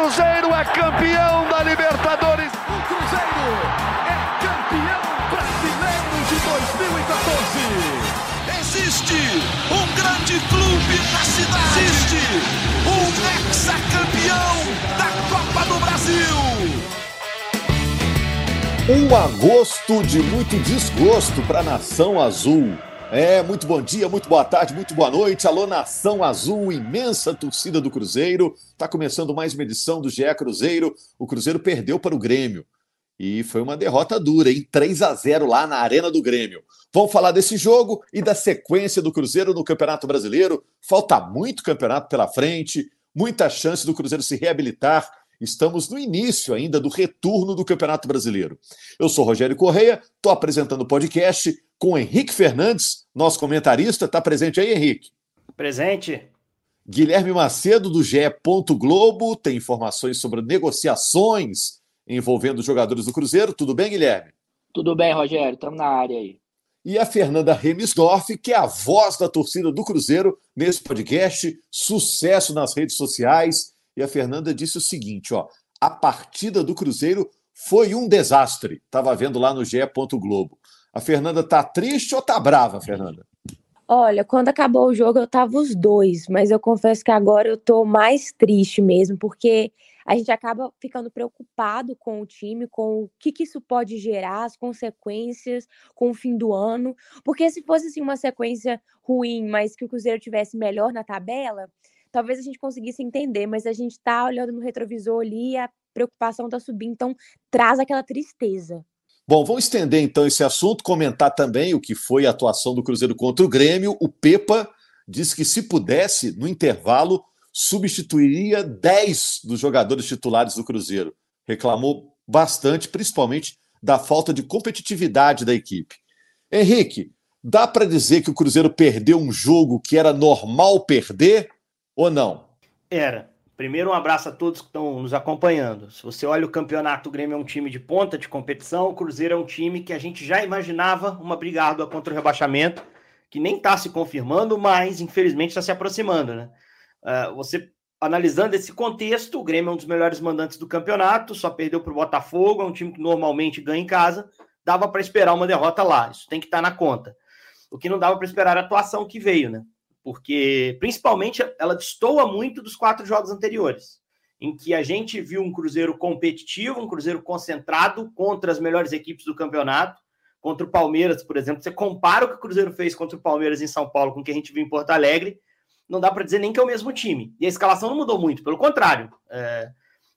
Cruzeiro é campeão da Libertadores. O Cruzeiro é campeão brasileiro de 2014. Existe um grande clube na cidade. Existe um ex-campeão da Copa do Brasil. Um agosto de muito desgosto para a nação azul. É, muito bom dia, muito boa tarde, muito boa noite. Alô, Nação Azul, imensa torcida do Cruzeiro. Está começando mais uma edição do GE Cruzeiro. O Cruzeiro perdeu para o Grêmio. E foi uma derrota dura, em 3 a 0 lá na Arena do Grêmio. Vamos falar desse jogo e da sequência do Cruzeiro no Campeonato Brasileiro. Falta muito campeonato pela frente, muita chance do Cruzeiro se reabilitar. Estamos no início ainda do retorno do Campeonato Brasileiro. Eu sou Rogério Correia, estou apresentando o podcast com Henrique Fernandes, nosso comentarista. Está presente aí, Henrique? Presente. Guilherme Macedo, do GE. Globo, tem informações sobre negociações envolvendo os jogadores do Cruzeiro. Tudo bem, Guilherme? Tudo bem, Rogério. Estamos na área aí. E a Fernanda Remisdorf, que é a voz da torcida do Cruzeiro nesse podcast. Sucesso nas redes sociais. E a Fernanda disse o seguinte: ó, a partida do Cruzeiro foi um desastre. Estava vendo lá no GE. Globo. A Fernanda tá triste ou tá brava, Fernanda? Olha, quando acabou o jogo eu tava os dois, mas eu confesso que agora eu tô mais triste mesmo, porque a gente acaba ficando preocupado com o time, com o que, que isso pode gerar, as consequências com o fim do ano. Porque se fosse assim, uma sequência ruim, mas que o Cruzeiro tivesse melhor na tabela, talvez a gente conseguisse entender, mas a gente tá olhando no retrovisor ali e a preocupação tá subindo, então traz aquela tristeza. Bom, vamos estender então esse assunto, comentar também o que foi a atuação do Cruzeiro contra o Grêmio. O Pepa disse que, se pudesse, no intervalo, substituiria 10 dos jogadores titulares do Cruzeiro. Reclamou bastante, principalmente da falta de competitividade da equipe. Henrique, dá para dizer que o Cruzeiro perdeu um jogo que era normal perder ou não? Era. Primeiro, um abraço a todos que estão nos acompanhando. Se você olha o campeonato, o Grêmio é um time de ponta de competição, o Cruzeiro é um time que a gente já imaginava uma briga árdua contra o rebaixamento, que nem está se confirmando, mas infelizmente está se aproximando. Né? Uh, você analisando esse contexto, o Grêmio é um dos melhores mandantes do campeonato, só perdeu para o Botafogo, é um time que normalmente ganha em casa, dava para esperar uma derrota lá, isso tem que estar tá na conta. O que não dava para esperar a atuação que veio, né? Porque principalmente ela destoa muito dos quatro jogos anteriores, em que a gente viu um Cruzeiro competitivo, um Cruzeiro concentrado contra as melhores equipes do campeonato, contra o Palmeiras, por exemplo. Você compara o que o Cruzeiro fez contra o Palmeiras em São Paulo com o que a gente viu em Porto Alegre, não dá para dizer nem que é o mesmo time. E a escalação não mudou muito, pelo contrário. É,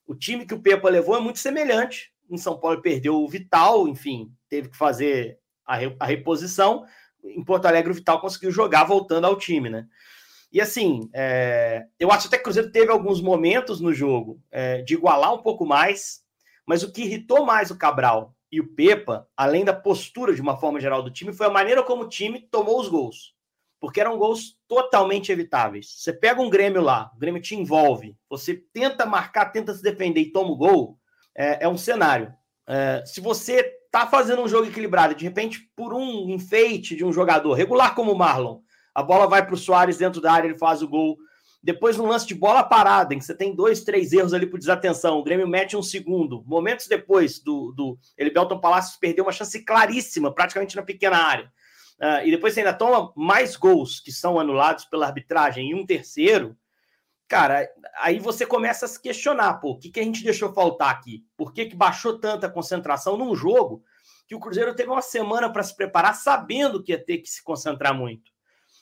o time que o Pepa levou é muito semelhante. Em São Paulo perdeu o Vital, enfim, teve que fazer a, re, a reposição em Porto Alegre o Vital conseguiu jogar voltando ao time, né? E assim, é, eu acho até que o Cruzeiro teve alguns momentos no jogo é, de igualar um pouco mais, mas o que irritou mais o Cabral e o Pepa, além da postura de uma forma geral do time, foi a maneira como o time tomou os gols. Porque eram gols totalmente evitáveis. Você pega um Grêmio lá, o Grêmio te envolve, você tenta marcar, tenta se defender e toma o gol, é, é um cenário. É, se você tá fazendo um jogo equilibrado, de repente, por um enfeite de um jogador, regular como o Marlon, a bola vai para o Soares dentro da área, ele faz o gol. Depois, no lance de bola parada, em que você tem dois, três erros ali por desatenção, o Grêmio mete um segundo. Momentos depois do, do ele Belton Palacios perdeu uma chance claríssima, praticamente na pequena área. Uh, e depois você ainda toma mais gols que são anulados pela arbitragem e um terceiro. Cara, aí você começa a se questionar, pô, o que, que a gente deixou faltar aqui? Por que, que baixou tanta concentração num jogo que o Cruzeiro teve uma semana para se preparar, sabendo que ia ter que se concentrar muito?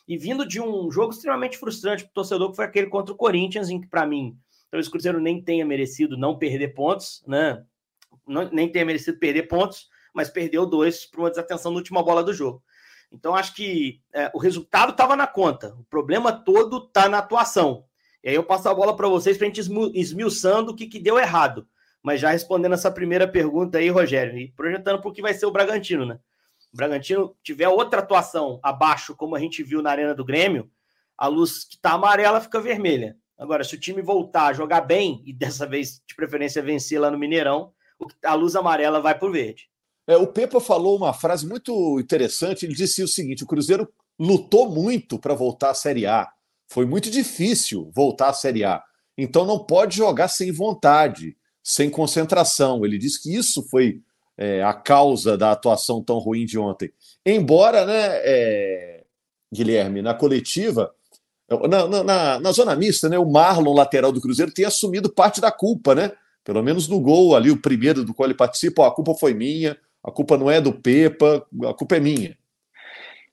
E vindo de um jogo extremamente frustrante para o torcedor, que foi aquele contra o Corinthians, em que, para mim, talvez o Cruzeiro nem tenha merecido não perder pontos, né? Não, nem tenha merecido perder pontos, mas perdeu dois por uma desatenção na última bola do jogo. Então, acho que é, o resultado estava na conta. O problema todo está na atuação. E aí eu passo a bola para vocês para a gente esmiuçando o que, que deu errado. Mas já respondendo essa primeira pergunta aí, Rogério, e projetando para o que vai ser o Bragantino, né? O Bragantino tiver outra atuação abaixo, como a gente viu na Arena do Grêmio, a luz que está amarela fica vermelha. Agora, se o time voltar a jogar bem, e dessa vez, de preferência, vencer lá no Mineirão, a luz amarela vai para o verde. É, o Pepa falou uma frase muito interessante. Ele disse o seguinte: o Cruzeiro lutou muito para voltar à Série A. Foi muito difícil voltar à Série A. Então não pode jogar sem vontade, sem concentração. Ele diz que isso foi é, a causa da atuação tão ruim de ontem. Embora, né, é, Guilherme, na coletiva, na, na, na, zona mista, né, o Marlon, lateral do Cruzeiro, tenha assumido parte da culpa, né? Pelo menos no gol ali, o primeiro do qual ele participa, a culpa foi minha, a culpa não é do Pepa, a culpa é minha.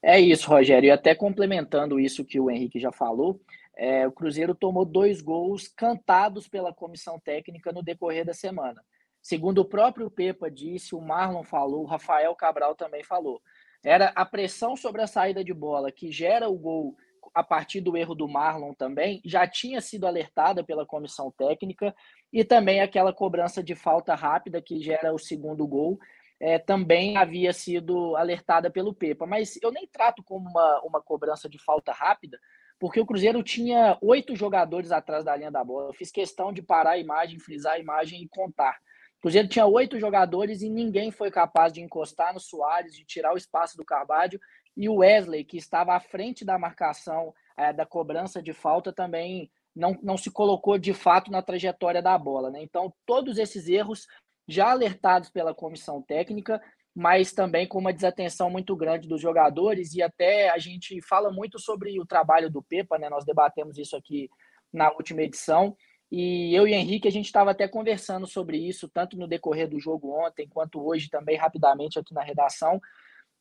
É isso, Rogério. E até complementando isso que o Henrique já falou, é, o Cruzeiro tomou dois gols cantados pela comissão técnica no decorrer da semana. Segundo o próprio Pepa disse, o Marlon falou, o Rafael Cabral também falou. Era a pressão sobre a saída de bola que gera o gol a partir do erro do Marlon também, já tinha sido alertada pela comissão técnica, e também aquela cobrança de falta rápida que gera o segundo gol, é, também havia sido alertada pelo Pepa. Mas eu nem trato como uma, uma cobrança de falta rápida, porque o Cruzeiro tinha oito jogadores atrás da linha da bola. Eu fiz questão de parar a imagem, frisar a imagem e contar. O Cruzeiro tinha oito jogadores e ninguém foi capaz de encostar no Soares, de tirar o espaço do Carvalho. E o Wesley, que estava à frente da marcação é, da cobrança de falta, também não, não se colocou de fato na trajetória da bola. Né? Então, todos esses erros já alertados pela comissão técnica, mas também com uma desatenção muito grande dos jogadores, e até a gente fala muito sobre o trabalho do Pepa, né? Nós debatemos isso aqui na última edição. E eu e Henrique, a gente estava até conversando sobre isso, tanto no decorrer do jogo ontem, quanto hoje também, rapidamente aqui na redação.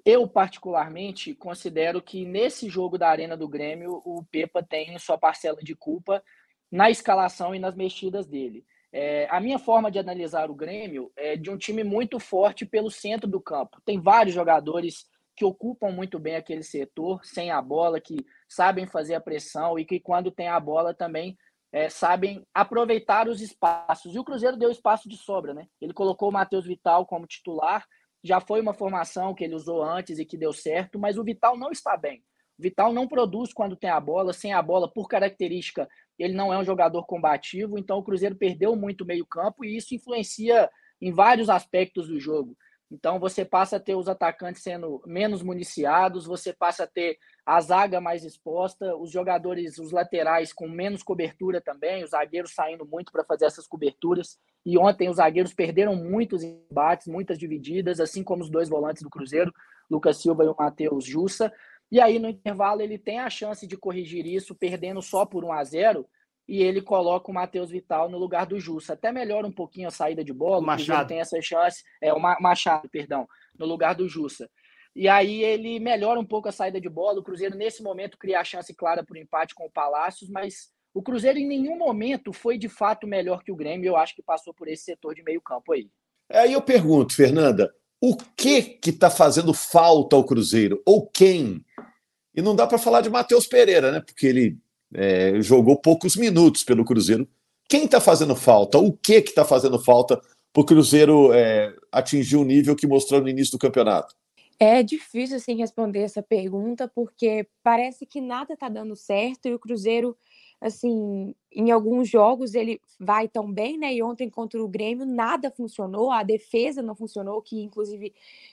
Eu, particularmente, considero que nesse jogo da Arena do Grêmio, o Pepa tem sua parcela de culpa na escalação e nas mexidas dele. É, a minha forma de analisar o Grêmio é de um time muito forte pelo centro do campo. Tem vários jogadores que ocupam muito bem aquele setor, sem a bola, que sabem fazer a pressão e que, quando tem a bola, também é, sabem aproveitar os espaços. E o Cruzeiro deu espaço de sobra, né? Ele colocou o Matheus Vital como titular, já foi uma formação que ele usou antes e que deu certo, mas o Vital não está bem. O Vital não produz quando tem a bola, sem a bola, por característica, ele não é um jogador combativo, então o Cruzeiro perdeu muito meio-campo e isso influencia em vários aspectos do jogo. Então você passa a ter os atacantes sendo menos municiados, você passa a ter a zaga mais exposta, os jogadores, os laterais com menos cobertura também, os zagueiros saindo muito para fazer essas coberturas. E ontem os zagueiros perderam muitos embates, muitas divididas, assim como os dois volantes do Cruzeiro, Lucas Silva e o Matheus Jussa. E aí, no intervalo, ele tem a chance de corrigir isso, perdendo só por 1 a 0 e ele coloca o Matheus Vital no lugar do Jussa. Até melhora um pouquinho a saída de bola, o Machado tem essa chance, é o Machado, perdão, no lugar do Jussa. E aí ele melhora um pouco a saída de bola. O Cruzeiro, nesse momento, cria a chance clara para o empate com o Palácios, mas o Cruzeiro em nenhum momento foi de fato melhor que o Grêmio. Eu acho que passou por esse setor de meio campo aí. Aí eu pergunto, Fernanda, o que que está fazendo falta ao Cruzeiro? Ou quem? E não dá para falar de Matheus Pereira, né? Porque ele é, jogou poucos minutos pelo Cruzeiro. Quem está fazendo falta? O que está fazendo falta para o Cruzeiro é, atingir o nível que mostrou no início do campeonato? É difícil assim responder essa pergunta porque parece que nada está dando certo e o Cruzeiro assim, em alguns jogos ele vai tão bem, né? E ontem contra o Grêmio nada funcionou, a defesa não funcionou, que inclusive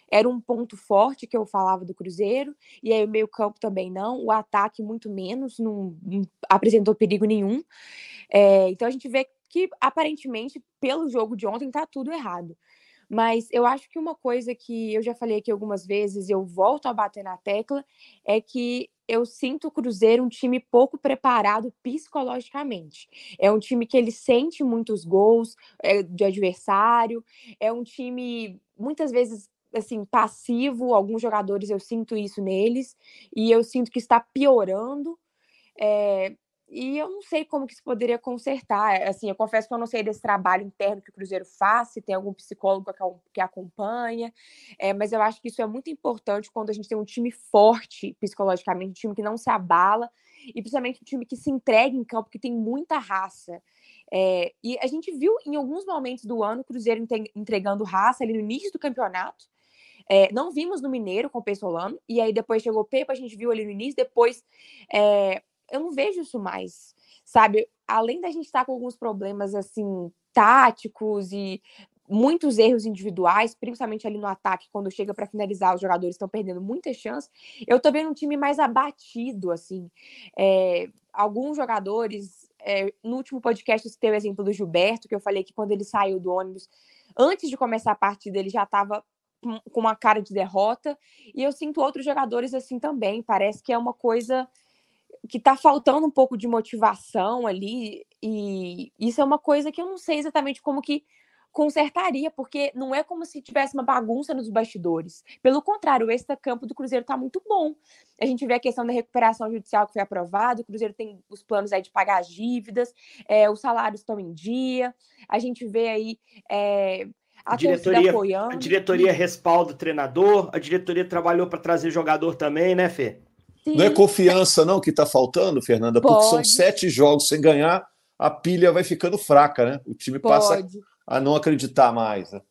era um ponto forte que eu falava do Cruzeiro, e aí o meio-campo também não, o ataque muito menos, não, não apresentou perigo nenhum. É, então a gente vê que aparentemente, pelo jogo de ontem, tá tudo errado. Mas eu acho que uma coisa que eu já falei aqui algumas vezes, eu volto a bater na tecla, é que eu sinto o Cruzeiro um time pouco preparado psicologicamente. É um time que ele sente muitos gols é, de adversário, é um time muitas vezes assim passivo. Alguns jogadores eu sinto isso neles e eu sinto que está piorando. É, e eu não sei como que isso poderia consertar. Assim, eu confesso que eu não sei desse trabalho interno que o Cruzeiro faz, se tem algum psicólogo que acompanha, é, mas eu acho que isso é muito importante quando a gente tem um time forte psicologicamente, um time que não se abala, e principalmente um time que se entrega em campo, que tem muita raça. É, e a gente viu em alguns momentos do ano o Cruzeiro entregando raça ali no início do campeonato. É, não vimos no Mineiro com o Pessolano, e aí depois chegou o Pepa, a gente viu ali no início, depois é, eu não vejo isso mais, sabe? Além da gente estar tá com alguns problemas assim táticos e muitos erros individuais, principalmente ali no ataque, quando chega para finalizar, os jogadores estão perdendo muitas chances. Eu tô vendo um time mais abatido, assim. É, alguns jogadores é, no último podcast você teve o exemplo do Gilberto, que eu falei que quando ele saiu do ônibus, antes de começar a partida, ele já estava com uma cara de derrota. E eu sinto outros jogadores assim também. Parece que é uma coisa que está faltando um pouco de motivação ali. E isso é uma coisa que eu não sei exatamente como que consertaria, porque não é como se tivesse uma bagunça nos bastidores. Pelo contrário, o extra-campo do Cruzeiro está muito bom. A gente vê a questão da recuperação judicial que foi aprovada, o Cruzeiro tem os planos aí de pagar as dívidas, é, os salários estão em dia, a gente vê aí é, a diretoria, apoiando. A diretoria respalda o treinador, a diretoria trabalhou para trazer jogador também, né, Fê? Sim. Não é confiança, não, que está faltando, Fernanda, Pode. porque são sete jogos sem ganhar, a pilha vai ficando fraca, né? O time Pode. passa a não acreditar mais. Né?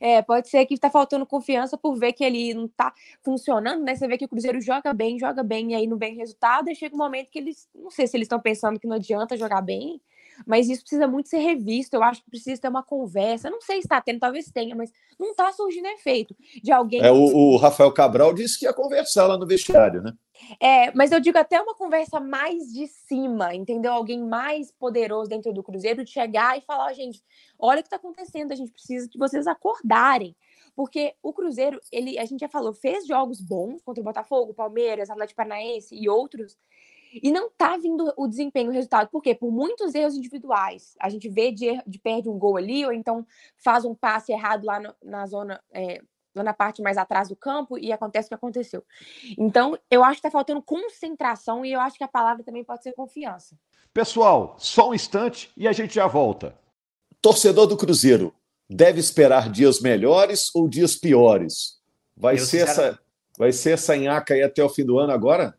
É, pode ser que está faltando confiança por ver que ele não está funcionando, né? Você vê que o Cruzeiro joga bem, joga bem, e aí não vem resultado, e chega um momento que eles, não sei se eles estão pensando que não adianta jogar bem, mas isso precisa muito ser revisto. Eu acho que precisa ter uma conversa. não sei se está tendo, talvez tenha, mas não está surgindo efeito de alguém. É, o, o, Rafael Cabral disse que ia conversar lá no vestiário, né? É, mas eu digo até uma conversa mais de cima, entendeu? Alguém mais poderoso dentro do Cruzeiro de chegar e falar, gente, olha o que está acontecendo, a gente precisa que vocês acordarem. Porque o Cruzeiro, ele, a gente já falou, fez jogos bons contra o Botafogo, Palmeiras, Atlético Paranaense e outros, e não tá vindo o desempenho, o resultado. Por quê? Por muitos erros individuais. A gente vê de, de perde um gol ali, ou então faz um passe errado lá no, na zona, é, lá na parte mais atrás do campo, e acontece o que aconteceu. Então, eu acho que tá faltando concentração, e eu acho que a palavra também pode ser confiança. Pessoal, só um instante e a gente já volta. Torcedor do Cruzeiro, deve esperar dias melhores ou dias piores? Vai, ser essa, vai ser essa nhaca aí até o fim do ano agora?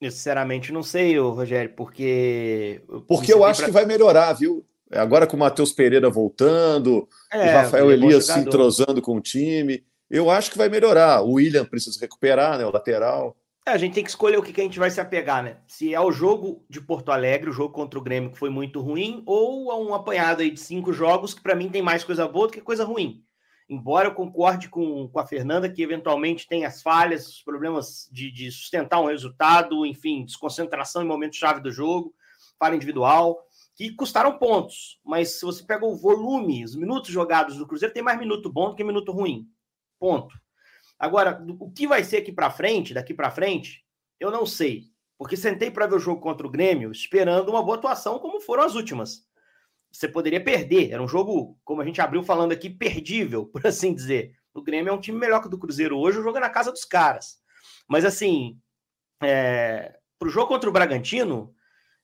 Eu sinceramente não sei, Rogério, porque. Porque eu acho pra... que vai melhorar, viu? Agora com o Matheus Pereira voltando, é, o Rafael Elias se entrosando com o time, eu acho que vai melhorar. O William precisa recuperar, né? O lateral. É, a gente tem que escolher o que, que a gente vai se apegar, né? Se é o jogo de Porto Alegre, o jogo contra o Grêmio, que foi muito ruim, ou a um apanhado aí de cinco jogos que para mim tem mais coisa boa do que coisa ruim embora eu concorde com, com a Fernanda que eventualmente tem as falhas, os problemas de, de sustentar um resultado, enfim, desconcentração em momentos-chave do jogo, falha individual, que custaram pontos. Mas se você pega o volume, os minutos jogados do Cruzeiro, tem mais minuto bom do que minuto ruim. Ponto. Agora, o que vai ser aqui para frente, daqui para frente, eu não sei. Porque sentei para ver o jogo contra o Grêmio esperando uma boa atuação, como foram as últimas você poderia perder. Era um jogo, como a gente abriu falando aqui, perdível, por assim dizer. O Grêmio é um time melhor que o do Cruzeiro hoje, o jogo é na casa dos caras. Mas assim, é... para o jogo contra o Bragantino,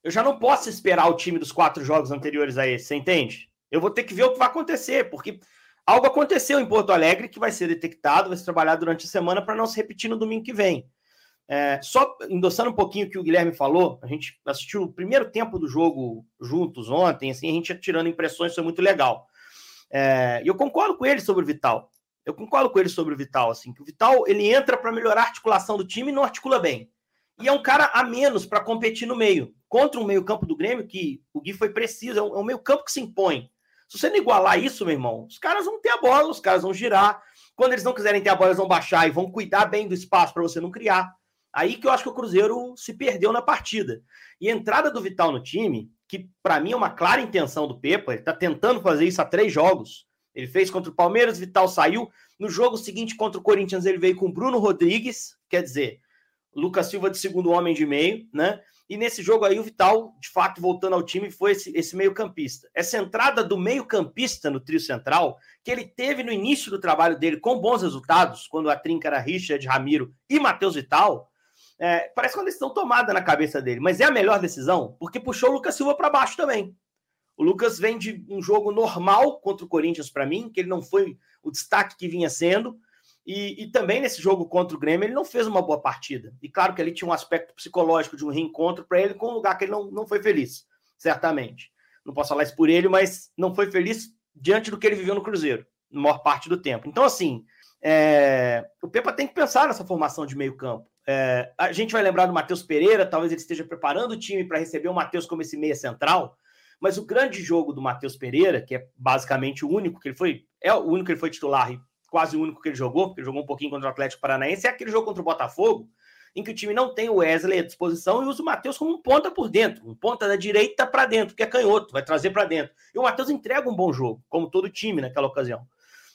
eu já não posso esperar o time dos quatro jogos anteriores a esse, você entende? Eu vou ter que ver o que vai acontecer, porque algo aconteceu em Porto Alegre que vai ser detectado, vai ser trabalhado durante a semana para não se repetir no domingo que vem. É, só endossando um pouquinho o que o Guilherme falou, a gente assistiu o primeiro tempo do jogo juntos ontem, assim, a gente tirando impressões, foi muito legal. É, e eu concordo com ele sobre o Vital. Eu concordo com ele sobre o Vital, assim, que o Vital ele entra para melhorar a articulação do time e não articula bem. E é um cara a menos para competir no meio. Contra um meio-campo do Grêmio, que o Gui foi preciso, é um, é um meio-campo que se impõe. Se você não igualar isso, meu irmão, os caras vão ter a bola, os caras vão girar. Quando eles não quiserem ter a bola, eles vão baixar e vão cuidar bem do espaço para você não criar. Aí que eu acho que o Cruzeiro se perdeu na partida. E a entrada do Vital no time, que para mim é uma clara intenção do Pepa, ele está tentando fazer isso há três jogos. Ele fez contra o Palmeiras, Vital saiu. No jogo seguinte contra o Corinthians, ele veio com Bruno Rodrigues, quer dizer, Lucas Silva de segundo homem de meio, né? E nesse jogo aí, o Vital, de fato, voltando ao time, foi esse, esse meio-campista. Essa entrada do meio-campista no trio central, que ele teve no início do trabalho dele com bons resultados, quando a trinca era Richard, Ramiro e Matheus Vital, é, parece uma decisão tomada na cabeça dele, mas é a melhor decisão porque puxou o Lucas Silva para baixo também. O Lucas vem de um jogo normal contra o Corinthians para mim, que ele não foi o destaque que vinha sendo, e, e, também nesse jogo contra o Grêmio ele não fez uma boa partida. E claro que ali tinha um aspecto psicológico de um reencontro para ele com um lugar que ele não, não foi feliz, certamente. Não posso falar isso por ele, mas não foi feliz diante do que ele viveu no Cruzeiro, na maior parte do tempo. Então, assim, é, o Pepa tem que pensar nessa formação de meio campo. É, a gente vai lembrar do Matheus Pereira, talvez ele esteja preparando o time para receber o Matheus como esse meia central, mas o grande jogo do Matheus Pereira, que é basicamente o único que ele foi, é o único que ele foi titular e quase o único que ele jogou, porque ele jogou um pouquinho contra o Atlético Paranaense, é aquele jogo contra o Botafogo, em que o time não tem o Wesley à disposição e usa o Matheus como um ponta por dentro, um ponta da direita para dentro, que é canhoto, vai trazer para dentro. E o Matheus entrega um bom jogo, como todo time naquela ocasião.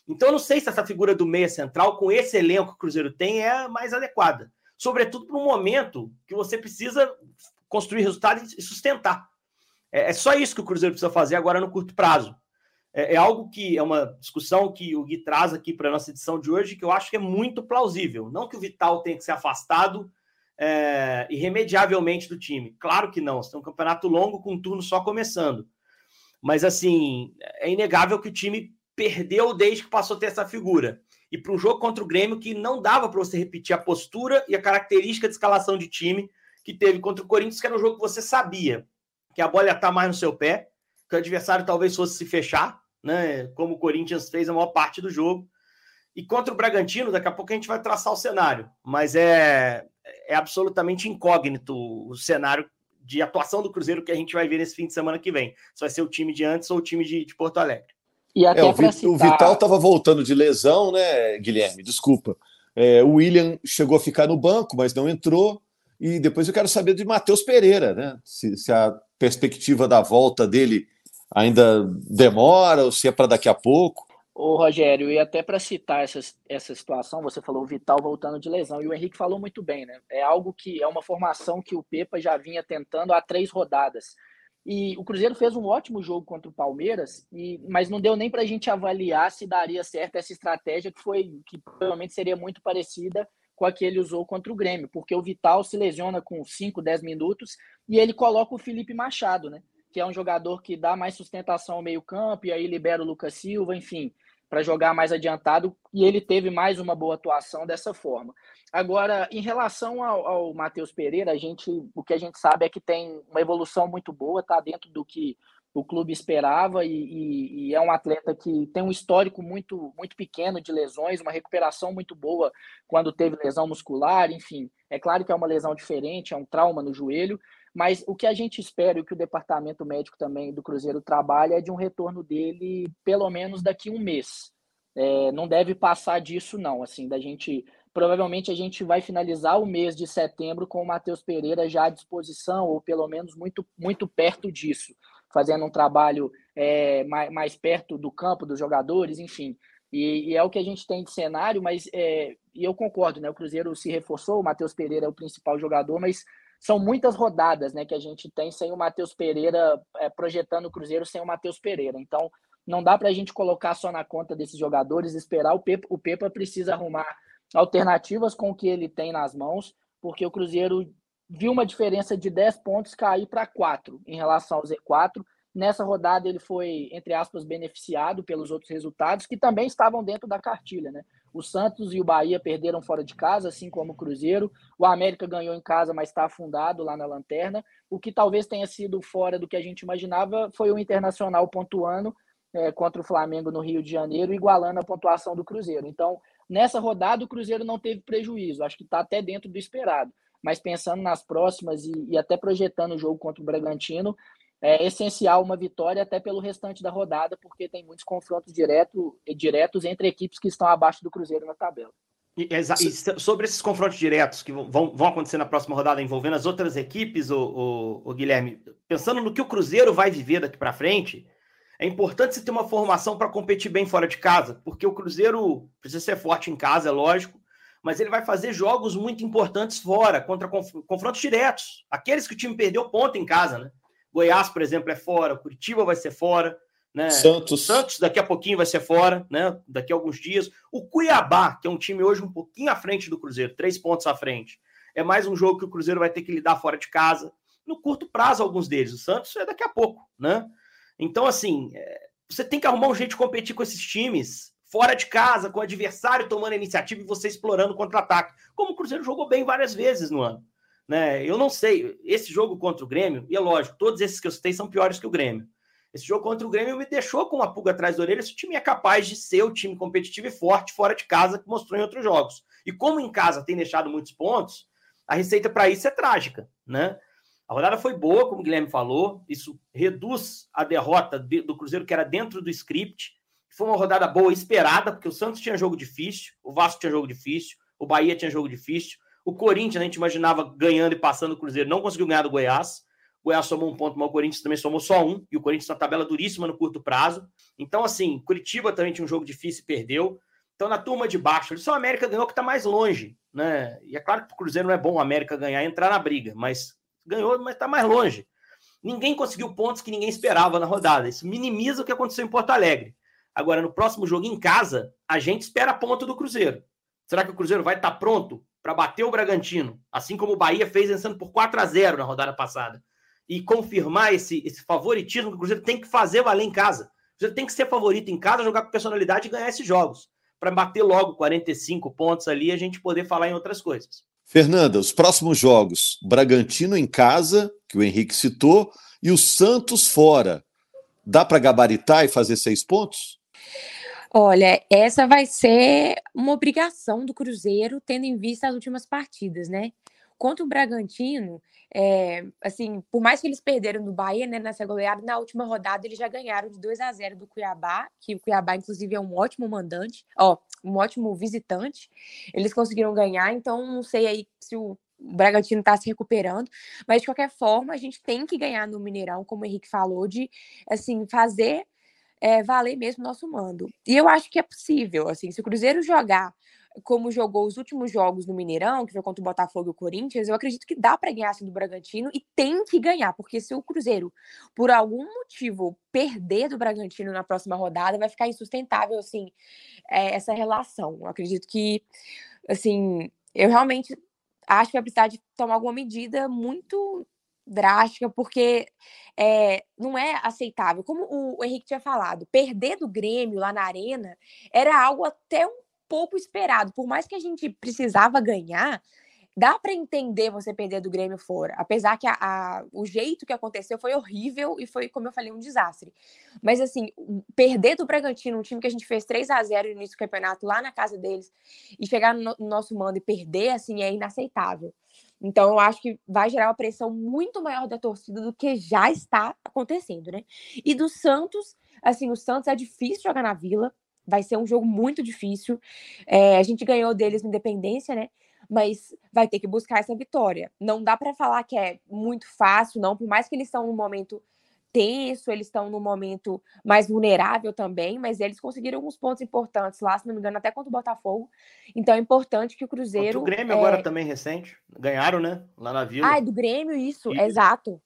Então eu não sei se essa figura do meia central, com esse elenco que o Cruzeiro tem, é a mais adequada. Sobretudo para um momento que você precisa construir resultados e sustentar. É, é só isso que o Cruzeiro precisa fazer agora no curto prazo é, é, algo que é uma discussão que o Gui traz aqui para a nossa edição de hoje, que eu acho que é muito plausível. Não que o Vital tenha que ser afastado é, irremediavelmente do time. Claro que não. Você tem um campeonato longo com um turno só começando. Mas, assim, é inegável que o time perdeu desde que passou a ter essa figura. E para um jogo contra o Grêmio que não dava para você repetir a postura e a característica de escalação de time que teve contra o Corinthians, que era um jogo que você sabia que a bola ia estar mais no seu pé, que o adversário talvez fosse se fechar, né? Como o Corinthians fez a maior parte do jogo. E contra o Bragantino, daqui a pouco a gente vai traçar o cenário, mas é, é absolutamente incógnito o cenário de atuação do Cruzeiro que a gente vai ver nesse fim de semana que vem. Se vai ser o time de antes ou o time de, de Porto Alegre. E até é, o, citar... o, Vital estava voltando de lesão, né, Guilherme? Desculpa. É, o William chegou a ficar no banco, mas não entrou. E depois eu quero saber de Matheus Pereira, né? Se, se a perspectiva da volta dele ainda demora ou se é para daqui a pouco? Ô, Rogério, e até para citar essa, essa situação, você falou o Vital voltando de lesão, e o Henrique falou muito bem, né? É algo que é uma formação que o Pepa já vinha tentando há três rodadas. E o Cruzeiro fez um ótimo jogo contra o Palmeiras, e, mas não deu nem para a gente avaliar se daria certo essa estratégia que foi que provavelmente seria muito parecida com a que ele usou contra o Grêmio, porque o Vital se lesiona com 5, 10 minutos e ele coloca o Felipe Machado, né? Que é um jogador que dá mais sustentação ao meio-campo e aí libera o Lucas Silva, enfim, para jogar mais adiantado, e ele teve mais uma boa atuação dessa forma. Agora, em relação ao, ao Matheus Pereira, a gente, o que a gente sabe é que tem uma evolução muito boa, tá dentro do que o clube esperava e, e, e, é um atleta que tem um histórico muito muito pequeno de lesões, uma recuperação muito boa quando teve lesão muscular, enfim. É claro que é uma lesão diferente, é um trauma no joelho, mas o que a gente espera e o que o departamento médico também do Cruzeiro trabalha é de um retorno dele pelo menos daqui a um mês. É, não deve passar disso, não. Assim, da gente provavelmente a gente vai finalizar o mês de setembro com o Matheus Pereira já à disposição, ou pelo menos muito, muito perto disso fazendo um trabalho é, mais, mais, perto do campo, dos jogadores, enfim. E, e, é o que a gente tem de cenário, mas é, e eu concordo, né? O Cruzeiro se reforçou, o Matheus Pereira é o principal jogador, mas são muitas rodadas né, que a gente tem sem o Matheus Pereira, é, projetando o Cruzeiro sem o Matheus Pereira. Então, não dá para a gente colocar só na conta desses jogadores, esperar o Pepa. O Pepa precisa arrumar alternativas com o que ele tem nas mãos, porque o Cruzeiro viu uma diferença de 10 pontos cair para 4 em relação ao Z4. Nessa rodada ele foi, entre aspas, beneficiado pelos outros resultados que também estavam dentro da cartilha, né? O Santos e o Bahia perderam fora de casa, assim como o Cruzeiro. O América ganhou em casa, mas está afundado lá na lanterna. O que talvez tenha sido fora do que a gente imaginava foi o Internacional pontuando é, contra o Flamengo no Rio de Janeiro, igualando a pontuação do Cruzeiro. Então, nessa rodada, o Cruzeiro não teve prejuízo. Acho que está até dentro do esperado mas pensando nas próximas e, e até projetando o jogo contra o Bragantino, é essencial uma vitória até pelo restante da rodada, porque tem muitos confrontos direto, diretos entre equipes que estão abaixo do Cruzeiro na tabela. E, e sobre esses confrontos diretos que vão, vão acontecer na próxima rodada envolvendo as outras equipes, o, o, Guilherme, pensando no que o Cruzeiro vai viver daqui para frente, é importante você ter uma formação para competir bem fora de casa, porque o Cruzeiro precisa ser forte em casa, é lógico, mas ele vai fazer jogos muito importantes fora, contra confrontos diretos. Aqueles que o time perdeu ponto em casa, né? Goiás, por exemplo, é fora, Curitiba vai ser fora, né? Santos. Santos daqui a pouquinho vai ser fora, né? Daqui a alguns dias. O Cuiabá, que é um time hoje um pouquinho à frente do Cruzeiro, três pontos à frente. É mais um jogo que o Cruzeiro vai ter que lidar fora de casa. No curto prazo, alguns deles. O Santos é daqui a pouco, né? Então, assim, é... você tem que arrumar um jeito de competir com esses times fora de casa, com o adversário tomando a iniciativa e você explorando o contra-ataque. Como o Cruzeiro jogou bem várias vezes no ano. Né? Eu não sei, esse jogo contra o Grêmio, e é lógico, todos esses que eu citei são piores que o Grêmio. Esse jogo contra o Grêmio me deixou com uma pulga atrás da orelha se o time é capaz de ser o time competitivo e forte fora de casa que mostrou em outros jogos. E como em casa tem deixado muitos pontos, a receita para isso é trágica, né? A rodada foi boa, como o Guilherme falou, isso reduz a derrota do Cruzeiro que era dentro do script, foi uma rodada boa esperada, porque o Santos tinha jogo difícil, o Vasco tinha jogo difícil, o Bahia tinha jogo difícil. O Corinthians, a gente imaginava ganhando e passando o Cruzeiro, não conseguiu ganhar do Goiás. O Goiás somou um ponto, mas o Corinthians também somou só um. E o Corinthians na tabela duríssima no curto prazo. Então, assim, Curitiba também tinha um jogo difícil e perdeu. Então, na turma de baixo, só o América ganhou que está mais longe. Né? E é claro que o Cruzeiro não é bom o América ganhar e entrar na briga, mas ganhou, mas está mais longe. Ninguém conseguiu pontos que ninguém esperava na rodada. Isso minimiza o que aconteceu em Porto Alegre. Agora, no próximo jogo em casa, a gente espera ponto do Cruzeiro. Será que o Cruzeiro vai estar tá pronto para bater o Bragantino, assim como o Bahia fez vencendo por 4 a 0 na rodada passada, e confirmar esse, esse favoritismo que o Cruzeiro tem que fazer valer em casa? O Cruzeiro tem que ser favorito em casa, jogar com personalidade e ganhar esses jogos, para bater logo 45 pontos ali e a gente poder falar em outras coisas. Fernanda, os próximos jogos: Bragantino em casa, que o Henrique citou, e o Santos fora. Dá para gabaritar e fazer seis pontos? Olha, essa vai ser uma obrigação do Cruzeiro, tendo em vista as últimas partidas, né? Contra o Bragantino, é, assim, por mais que eles perderam do Bahia, né, nessa goleada, na última rodada eles já ganharam de 2 a 0 do Cuiabá, que o Cuiabá, inclusive, é um ótimo mandante, ó, um ótimo visitante. Eles conseguiram ganhar, então não sei aí se o o Bragantino está se recuperando, mas de qualquer forma a gente tem que ganhar no Mineirão, como o Henrique falou, de assim fazer é, valer mesmo nosso mando. E eu acho que é possível, assim, se o Cruzeiro jogar como jogou os últimos jogos no Mineirão, que foi contra o Botafogo e o Corinthians, eu acredito que dá para ganhar assim do Bragantino e tem que ganhar, porque se o Cruzeiro, por algum motivo, perder do Bragantino na próxima rodada, vai ficar insustentável, assim, é, essa relação. Eu acredito que, assim, eu realmente acho que vai precisar de tomar alguma medida muito drástica, porque é, não é aceitável. Como o, Henrique tinha falado, perder do Grêmio lá na arena era algo até um pouco esperado. Por mais que a gente precisava ganhar, dá para entender você perder do Grêmio fora. Apesar que a, a, o jeito que aconteceu foi horrível e foi, como eu falei, um desastre. Mas, assim, perder do Bragantino, um time que a gente fez 3 a 0 no início do campeonato, lá na casa deles, e chegar no, no nosso mando e perder, assim, é inaceitável. Então, eu acho que vai gerar uma pressão muito maior da torcida do que já está acontecendo, né? E do Santos, assim, o Santos é difícil jogar na Vila, vai ser um jogo muito difícil. É, a gente ganhou deles na Independência, né? Mas vai ter que buscar essa vitória. Não dá para falar que é muito fácil, não, por mais que eles estão num momento tenso, eles estão num momento mais vulnerável também, mas eles conseguiram alguns pontos importantes lá, se não me engano, até contra o Botafogo. Então é importante que o Cruzeiro. o Grêmio é... agora também recente. Ganharam, né? Lá na Vila. Ah, é do Grêmio, isso, isso. exato.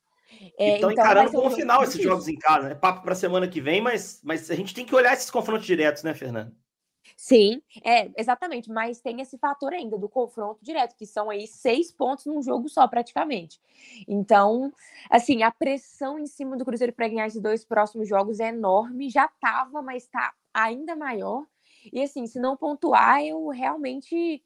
É, então, encarando como um final esses jogos em casa, né? Papo para semana que vem, mas, mas a gente tem que olhar esses confrontos diretos, né, Fernando? Sim, é, exatamente, mas tem esse fator ainda do confronto direto, que são aí seis pontos num jogo só, praticamente. Então, assim, a pressão em cima do Cruzeiro para ganhar esses dois próximos jogos é enorme, já estava, mas está ainda maior. E assim, se não pontuar, eu realmente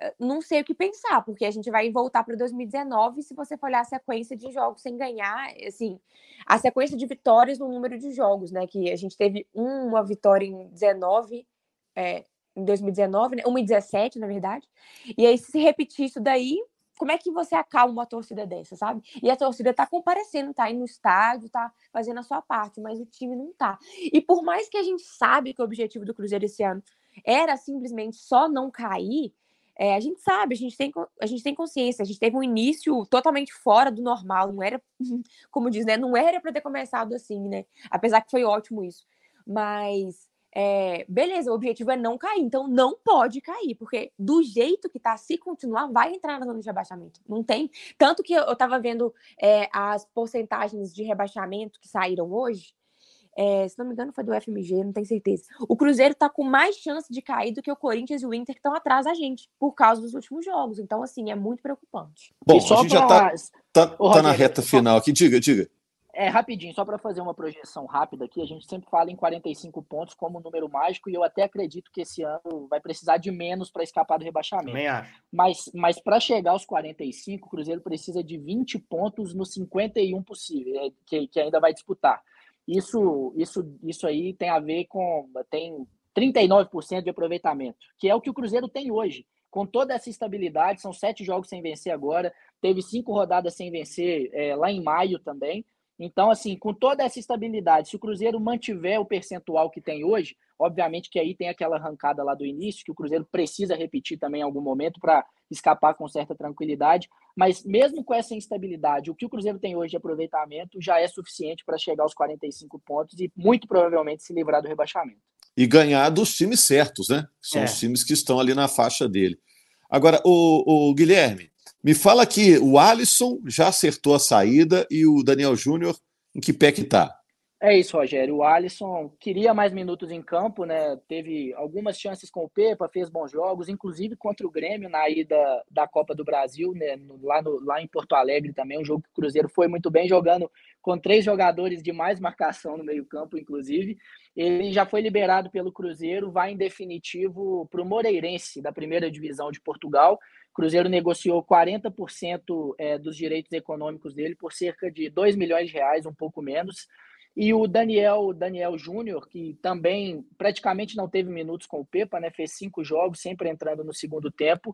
eh, não sei o que pensar, porque a gente vai voltar para 2019 se você for olhar a sequência de jogos sem ganhar, assim, a sequência de vitórias no número de jogos, né? Que a gente teve uma vitória em 19 é, em 2019, né? 1 em 17, na verdade. E aí, se repetir isso daí, como é que você acalma uma torcida dessa, sabe? E a torcida tá comparecendo, tá aí no estádio, tá fazendo a sua parte, mas o time não tá. E por mais que a gente sabe que o objetivo do Cruzeiro esse ano era simplesmente só não cair, é, a gente sabe, a gente, tem, a gente tem consciência, a gente teve um início totalmente fora do normal, não era, como diz, né? Não era para ter começado assim, né? Apesar que foi ótimo isso. Mas é, beleza, o objetivo é não cair, então não pode cair, porque do jeito que tá, se continuar, vai entrar na zona de rebaixamento. Não tem. Tanto que eu tava vendo é, as porcentagens de rebaixamento que saíram hoje. É, se não me engano, foi do FMG, não tenho certeza. O Cruzeiro tá com mais chance de cair do que o Corinthians e o Inter que estão atrás da gente, por causa dos últimos jogos. Então, assim, é muito preocupante. Bom, a gente pra... já tá, tá, tá na reta final aqui. Diga, diga. É, rapidinho, só para fazer uma projeção rápida aqui, a gente sempre fala em 45 pontos como número mágico e eu até acredito que esse ano vai precisar de menos para escapar do rebaixamento. Também acho. Mas, mas para chegar aos 45, o Cruzeiro precisa de 20 pontos nos 51 possível, é, que, que ainda vai disputar. Isso, isso, isso aí tem a ver com. tem 39% de aproveitamento, que é o que o Cruzeiro tem hoje. Com toda essa estabilidade, são sete jogos sem vencer agora, teve cinco rodadas sem vencer é, lá em maio também. Então, assim, com toda essa estabilidade, se o Cruzeiro mantiver o percentual que tem hoje, Obviamente que aí tem aquela arrancada lá do início, que o Cruzeiro precisa repetir também em algum momento para escapar com certa tranquilidade. Mas mesmo com essa instabilidade, o que o Cruzeiro tem hoje de aproveitamento já é suficiente para chegar aos 45 pontos e muito provavelmente se livrar do rebaixamento. E ganhar dos times certos, né? São é. os times que estão ali na faixa dele. Agora, o, o Guilherme, me fala que o Alisson já acertou a saída e o Daniel Júnior em que pé que está? É isso, Rogério. O Alisson queria mais minutos em campo, né? Teve algumas chances com o Pepa, fez bons jogos, inclusive contra o Grêmio na ida da Copa do Brasil, né? Lá, no, lá em Porto Alegre também, um jogo que o Cruzeiro foi muito bem, jogando com três jogadores de mais marcação no meio-campo, inclusive. Ele já foi liberado pelo Cruzeiro, vai em definitivo para o Moreirense, da primeira divisão de Portugal. Cruzeiro negociou 40% é, dos direitos econômicos dele por cerca de 2 milhões de reais, um pouco menos. E o Daniel, Daniel Júnior, que também praticamente não teve minutos com o Pepa, né? Fez cinco jogos, sempre entrando no segundo tempo.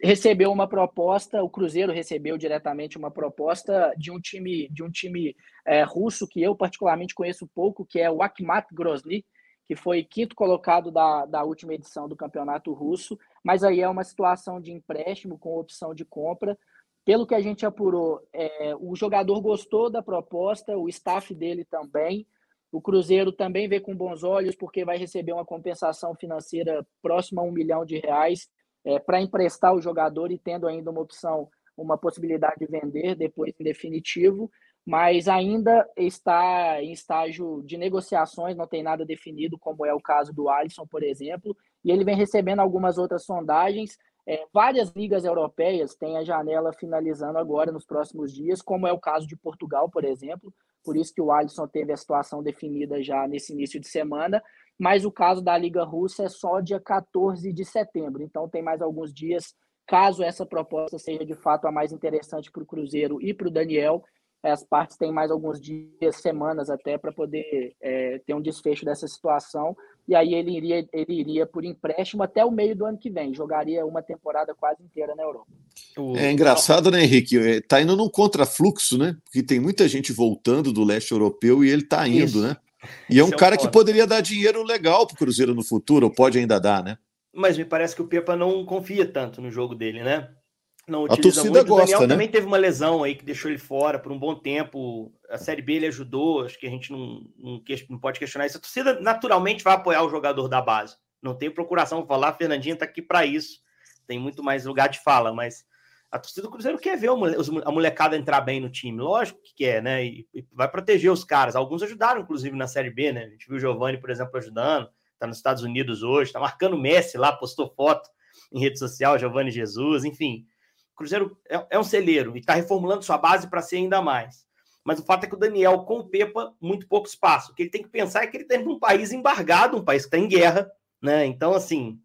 Recebeu uma proposta, o Cruzeiro recebeu diretamente uma proposta de um time, de um time é, russo que eu particularmente conheço pouco, que é o Akhmat Grozny, que foi quinto colocado da, da última edição do campeonato russo, mas aí é uma situação de empréstimo com opção de compra. Pelo que a gente apurou, é, o jogador gostou da proposta, o staff dele também. O Cruzeiro também vê com bons olhos, porque vai receber uma compensação financeira próxima a um milhão de reais é, para emprestar o jogador e tendo ainda uma opção, uma possibilidade de vender depois em definitivo, mas ainda está em estágio de negociações, não tem nada definido, como é o caso do Alisson, por exemplo, e ele vem recebendo algumas outras sondagens. É, várias ligas europeias têm a janela finalizando agora nos próximos dias, como é o caso de Portugal, por exemplo. Por isso que o Alisson teve a situação definida já nesse início de semana. Mas o caso da Liga Russa é só dia 14 de setembro. Então tem mais alguns dias, caso essa proposta seja de fato a mais interessante para o Cruzeiro e para o Daniel. As partes têm mais alguns dias, semanas até, para poder é, ter um desfecho dessa situação e aí ele iria, ele iria por empréstimo até o meio do ano que vem, jogaria uma temporada quase inteira na Europa. É engraçado, né, Henrique? É, tá indo num contrafluxo, né? Porque tem muita gente voltando do leste europeu e ele tá indo, Isso. né? E é um cara é um que poderia dar dinheiro legal pro Cruzeiro no futuro, ou pode ainda dar, né? Mas me parece que o Pepa não confia tanto no jogo dele, né? Não utiliza a torcida muito. Gosta, o Daniel né? também teve uma lesão aí que deixou ele fora por um bom tempo. A Série B ele ajudou, acho que a gente não, não, não pode questionar isso. A torcida naturalmente vai apoiar o jogador da base. Não tem procuração para falar, a Fernandinha está aqui para isso. Tem muito mais lugar de fala, mas a torcida do Cruzeiro quer ver a molecada entrar bem no time, lógico que quer, né? E, vai proteger os caras. Alguns ajudaram, inclusive, na Série B, né? A gente viu o Giovanni, por exemplo, ajudando, tá nos Estados Unidos hoje, tá marcando Messi lá, postou foto em rede social, Giovanni Jesus, enfim. Cruzeiro é, é um celeiro e está reformulando sua base para ser ainda mais. Mas o fato é que o Daniel, com o Pepa, muito pouco espaço. O que ele tem que pensar é que ele está num país embargado, um país que está em guerra, né? Então, assim,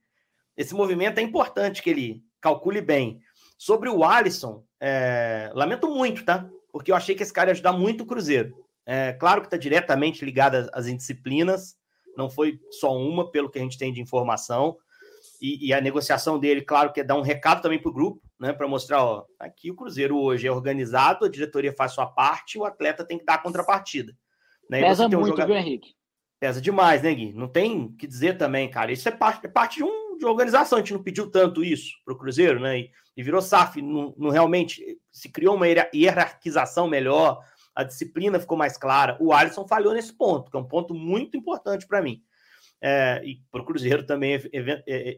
esse movimento é importante que ele calcule bem. Sobre o Alisson, é... lamento muito, tá? Porque eu achei que esse cara ia ajudar muito o Cruzeiro. É, claro que está diretamente ligado às indisciplinas, não foi só uma, pelo que a gente tem de informação. E, e, a negociação dele, claro, que é dar um recado também para o grupo, né? Para mostrar, ó, aqui o Cruzeiro hoje é organizado, a diretoria faz sua parte, o atleta tem que dar a contrapartida. Né? Pesa muito, um jogador... viu, Henrique? Pesa demais, né, Gui? Não tem que dizer também, cara. Isso é parte, é parte de, um, de uma organização. A gente não pediu tanto isso para o Cruzeiro, né? E, e virou SAF. Não, não, realmente se criou uma hierarquização melhor, a disciplina ficou mais clara. O Alisson falhou nesse ponto, que é um ponto muito importante para mim é, e para o Cruzeiro também,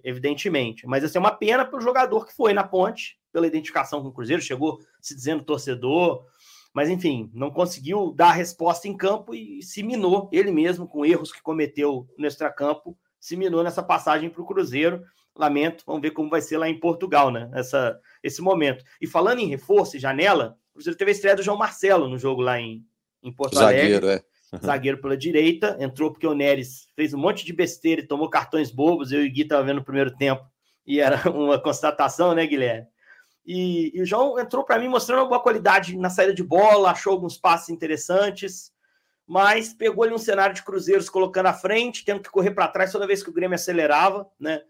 evidentemente. Mas assim, é uma pena para o jogador que foi na ponte, pela identificação com o Cruzeiro, chegou se dizendo torcedor, mas enfim, não conseguiu dar a resposta em campo e se minou ele mesmo com erros que cometeu no extracampo, se minou nessa passagem para o Cruzeiro. Lamento, vamos ver como vai ser lá em Portugal, né? Essa, esse momento. E falando em reforço e janela, o Cruzeiro teve a estreia do João Marcelo no jogo lá em, em Porto Zagueiro, Alegre. É zagueiro pela direita, entrou porque o Neres fez um monte de besteira e tomou cartões bobos. Eu e o Gui estavam vendo no primeiro tempo e era uma constatação, né, Guilherme? E, e o João entrou para mim mostrando uma boa qualidade na saída de bola, achou alguns passes interessantes, mas pegou ali um cenário de cruzeiros colocando à frente, tendo que correr para trás toda vez que o Grêmio acelerava, né?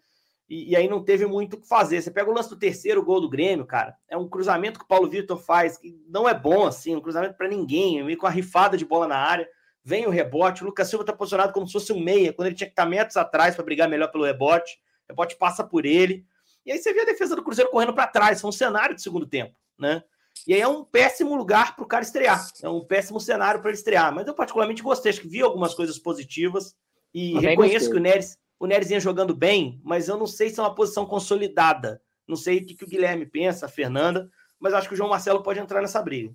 E, e, aí não teve muito o que fazer. Você pega o lance do terceiro gol do Grêmio, cara. É um cruzamento que o Paulo Vitor faz, que não é bom, assim, um cruzamento para ninguém, meio com a rifada de bola na área vem o rebote. O Lucas Silva está posicionado como se fosse um meia, quando ele tinha que estar metros atrás para brigar melhor pelo rebote. O rebote passa por ele. E aí você vê a defesa do Cruzeiro correndo para trás. Foi um cenário de segundo tempo, né? E aí é um péssimo lugar para o cara estrear. É um péssimo cenário para ele estrear. Mas eu particularmente gostei, acho que vi algumas coisas positivas. E Também reconheço gostei. que o Neres, o Neres ia jogando bem, mas eu não sei se é uma posição consolidada. Não sei o que, que o Guilherme pensa, a Fernanda, mas acho que o João Marcelo pode entrar nessa briga.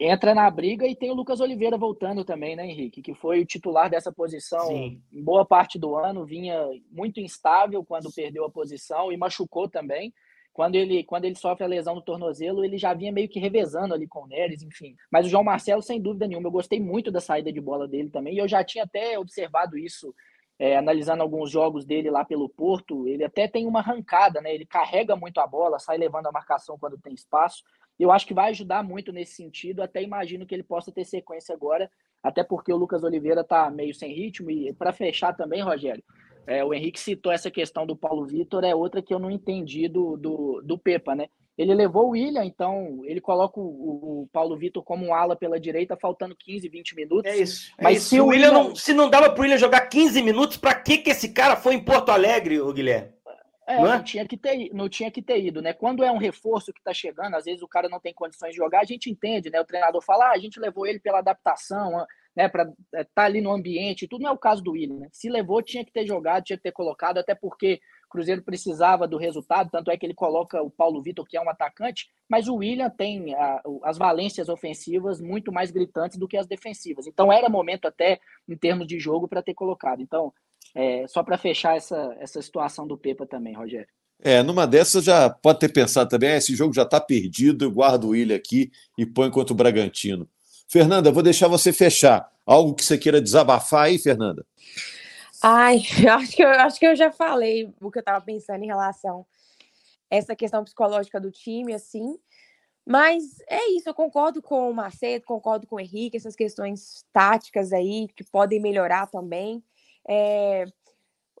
Entra na briga e tem o Lucas Oliveira voltando também, né, Henrique? Que foi o titular dessa posição Sim. em boa parte do ano, vinha muito instável quando perdeu a posição e machucou também quando ele, quando ele sofre a lesão no tornozelo, ele já vinha meio que revezando ali com o Neres, enfim. Mas o João Marcelo, sem dúvida nenhuma, eu gostei muito da saída de bola dele também, e eu já tinha até observado isso, é, analisando alguns jogos dele lá pelo Porto, ele até tem uma arrancada, né? Ele carrega muito a bola, sai levando a marcação quando tem espaço. Eu acho que vai ajudar muito nesse sentido, até imagino que ele possa ter sequência agora, até porque o Lucas Oliveira tá meio sem ritmo, e para fechar também, Rogério, é, o Henrique citou essa questão do Paulo Vitor, é outra que eu não entendi do, do, do Pepa, né? Ele levou o William, então ele coloca o, o Paulo Vitor como um ala pela direita, faltando 15, 20 minutos. É isso. É Mas isso. se o William, William não, se não dava para o William jogar 15 minutos, para que, que esse cara foi em Porto Alegre, o Guilherme? É, não, é? não, tinha que ter, não tinha que ter ido, né? Quando é um reforço que está chegando, às vezes o cara não tem condições de jogar, a gente entende, né? O treinador fala, ah, a gente levou ele pela adaptação, né, para estar é, tá ali no ambiente, tudo não é o caso do William, né? Se levou, tinha que ter jogado, tinha que ter colocado, até porque o Cruzeiro precisava do resultado, tanto é que ele coloca o Paulo Vitor, que é um atacante, mas o William tem a, as valências ofensivas muito mais gritantes do que as defensivas. Então era momento até, em termos de jogo, para ter colocado. Então, é, só para fechar essa, essa situação do Pepa também, Rogério. É, numa dessas já pode ter pensado também, ah, esse jogo já está perdido, eu guardo o William aqui e põe contra o Bragantino. Fernanda, vou deixar você fechar. Algo que você queira desabafar aí, Fernanda? Ai, acho que eu, acho que eu já falei o que eu estava pensando em relação a essa questão psicológica do time, assim. Mas é isso, eu concordo com o Macedo, concordo com o Henrique, essas questões táticas aí que podem melhorar também. É,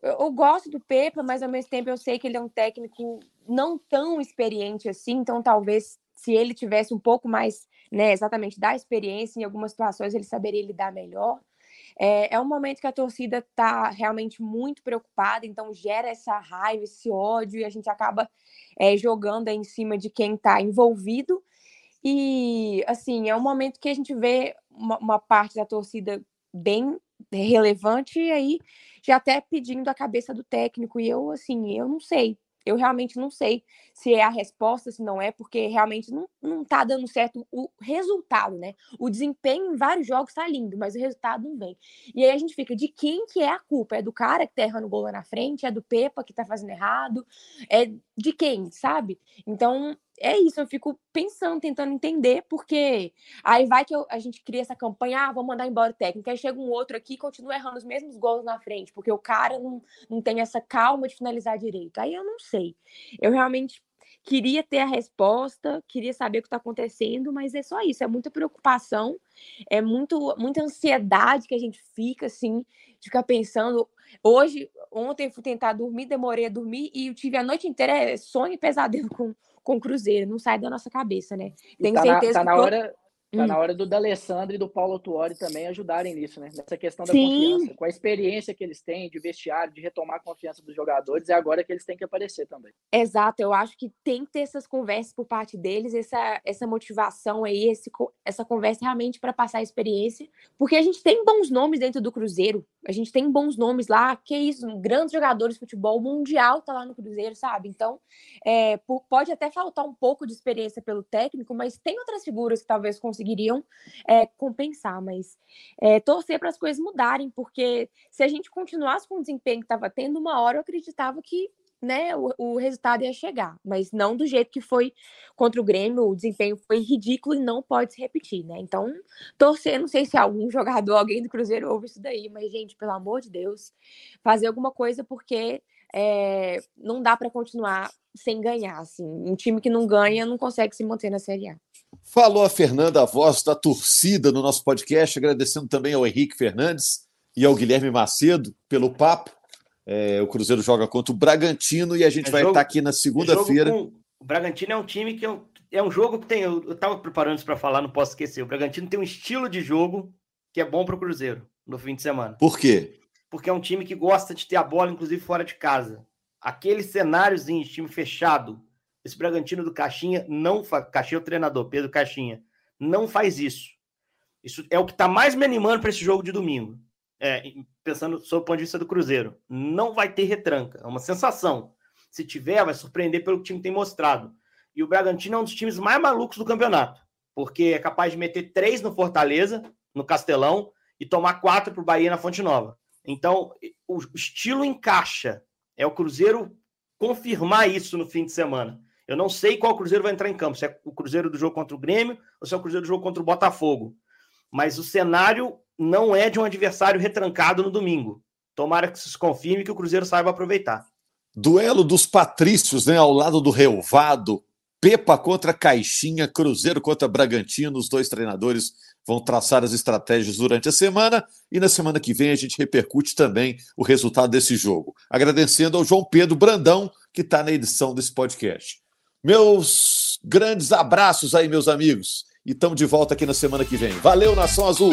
eu gosto do Pepa, mas ao mesmo tempo eu sei que ele é um técnico não tão experiente assim, então talvez se ele tivesse um pouco mais né, exatamente da experiência, em algumas situações ele saberia lidar melhor. É, é um momento que a torcida está realmente muito preocupada, então gera essa raiva, esse ódio, e a gente acaba é, jogando em cima de quem está envolvido. E, assim, é um momento que a gente vê uma, uma parte da torcida bem relevante, e aí já até pedindo a cabeça do técnico, e eu, assim, eu não sei, eu realmente não sei se é a resposta, se não é, porque realmente não, não tá dando certo o resultado, né? O desempenho em vários jogos tá lindo, mas o resultado não vem. E aí a gente fica, de quem que é a culpa? É do cara que tá errando gol lá na frente? É do Pepa que tá fazendo errado? É de quem, sabe? Então, é isso, eu fico pensando, tentando entender, porque aí vai que eu, a gente cria essa campanha, ah, vou mandar embora o técnico, aí chega um outro aqui e continua errando os mesmos gols na frente, porque o cara não, não tem essa calma de finalizar direito. Aí eu não sei. Eu realmente queria ter a resposta, queria saber o que está acontecendo, mas é só isso, é muita preocupação, é muito, muita ansiedade que a gente fica, assim, de ficar pensando. Hoje, ontem fui tentar dormir, demorei a dormir e eu tive a noite inteira é, sonho e pesadelo com, com o Cruzeiro, não sai da nossa cabeça, né? Tenho tá certeza na, tá que. Na todo... hora Tá hum. na hora do D'Alessandro e do Paulo Tuori também ajudarem nisso, né? Nessa questão da Sim. confiança. Com a experiência que eles têm de vestiário, de retomar a confiança dos jogadores, é agora que eles têm que aparecer também. Exato, eu acho que tem que ter essas conversas por parte deles, essa, essa motivação aí, esse, essa conversa realmente para passar a experiência, porque a gente tem bons nomes dentro do Cruzeiro, a gente tem bons nomes lá, que isso, grandes jogadores de futebol mundial tá lá no Cruzeiro, sabe? Então, é, pode até faltar um pouco de experiência pelo técnico, mas tem outras figuras que talvez conseguiriam é, compensar, mas é, torcer para as coisas mudarem, porque se a gente continuasse com o desempenho que estava tendo, uma hora eu acreditava que né, o, o, resultado ia chegar, mas não do jeito que foi contra o Grêmio, o desempenho foi ridículo e não pode se repetir, né? Então, torcer, não sei se algum jogador, alguém do Cruzeiro ouve isso daí, mas, gente, pelo amor de Deus, fazer alguma coisa porque é, não dá para continuar sem ganhar. Assim. Um time que não ganha não consegue se manter na Série A. Falou a Fernanda, a voz da torcida no nosso podcast, agradecendo também ao Henrique Fernandes e ao Guilherme Macedo pelo papo. É, o Cruzeiro joga contra o Bragantino e a gente é vai jogo, estar aqui na segunda-feira. O Bragantino é um time que é um, jogo que tem. Eu estava preparando isso para falar, não posso esquecer. O Bragantino tem um estilo de jogo que é bom para o Cruzeiro no fim de semana. Por quê? Porque é um time que gosta de ter a bola, inclusive fora de casa. Aquele cenáriozinho de time fechado, esse Bragantino do Caixinha não faz. Caixinha é o treinador, Pedro Caixinha. Não faz isso. Isso é o que está mais me animando para esse jogo de domingo. É, pensando sob o ponto de vista do Cruzeiro. Não vai ter retranca. É uma sensação. Se tiver, vai surpreender pelo que o time tem mostrado. E o Bragantino é um dos times mais malucos do campeonato, porque é capaz de meter três no Fortaleza, no Castelão, e tomar quatro para o Bahia na Fonte Nova. Então, o estilo encaixa. É o Cruzeiro confirmar isso no fim de semana. Eu não sei qual Cruzeiro vai entrar em campo, se é o Cruzeiro do jogo contra o Grêmio ou se é o Cruzeiro do jogo contra o Botafogo. Mas o cenário não é de um adversário retrancado no domingo. Tomara que se confirme que o Cruzeiro saiba aproveitar. Duelo dos patrícios, né, ao lado do Relvado, Pepa contra Caixinha, Cruzeiro contra Bragantino. Os dois treinadores vão traçar as estratégias durante a semana e na semana que vem a gente repercute também o resultado desse jogo. Agradecendo ao João Pedro Brandão, que está na edição desse podcast. Meus grandes abraços aí, meus amigos. E estamos de volta aqui na semana que vem. Valeu, Nação Azul!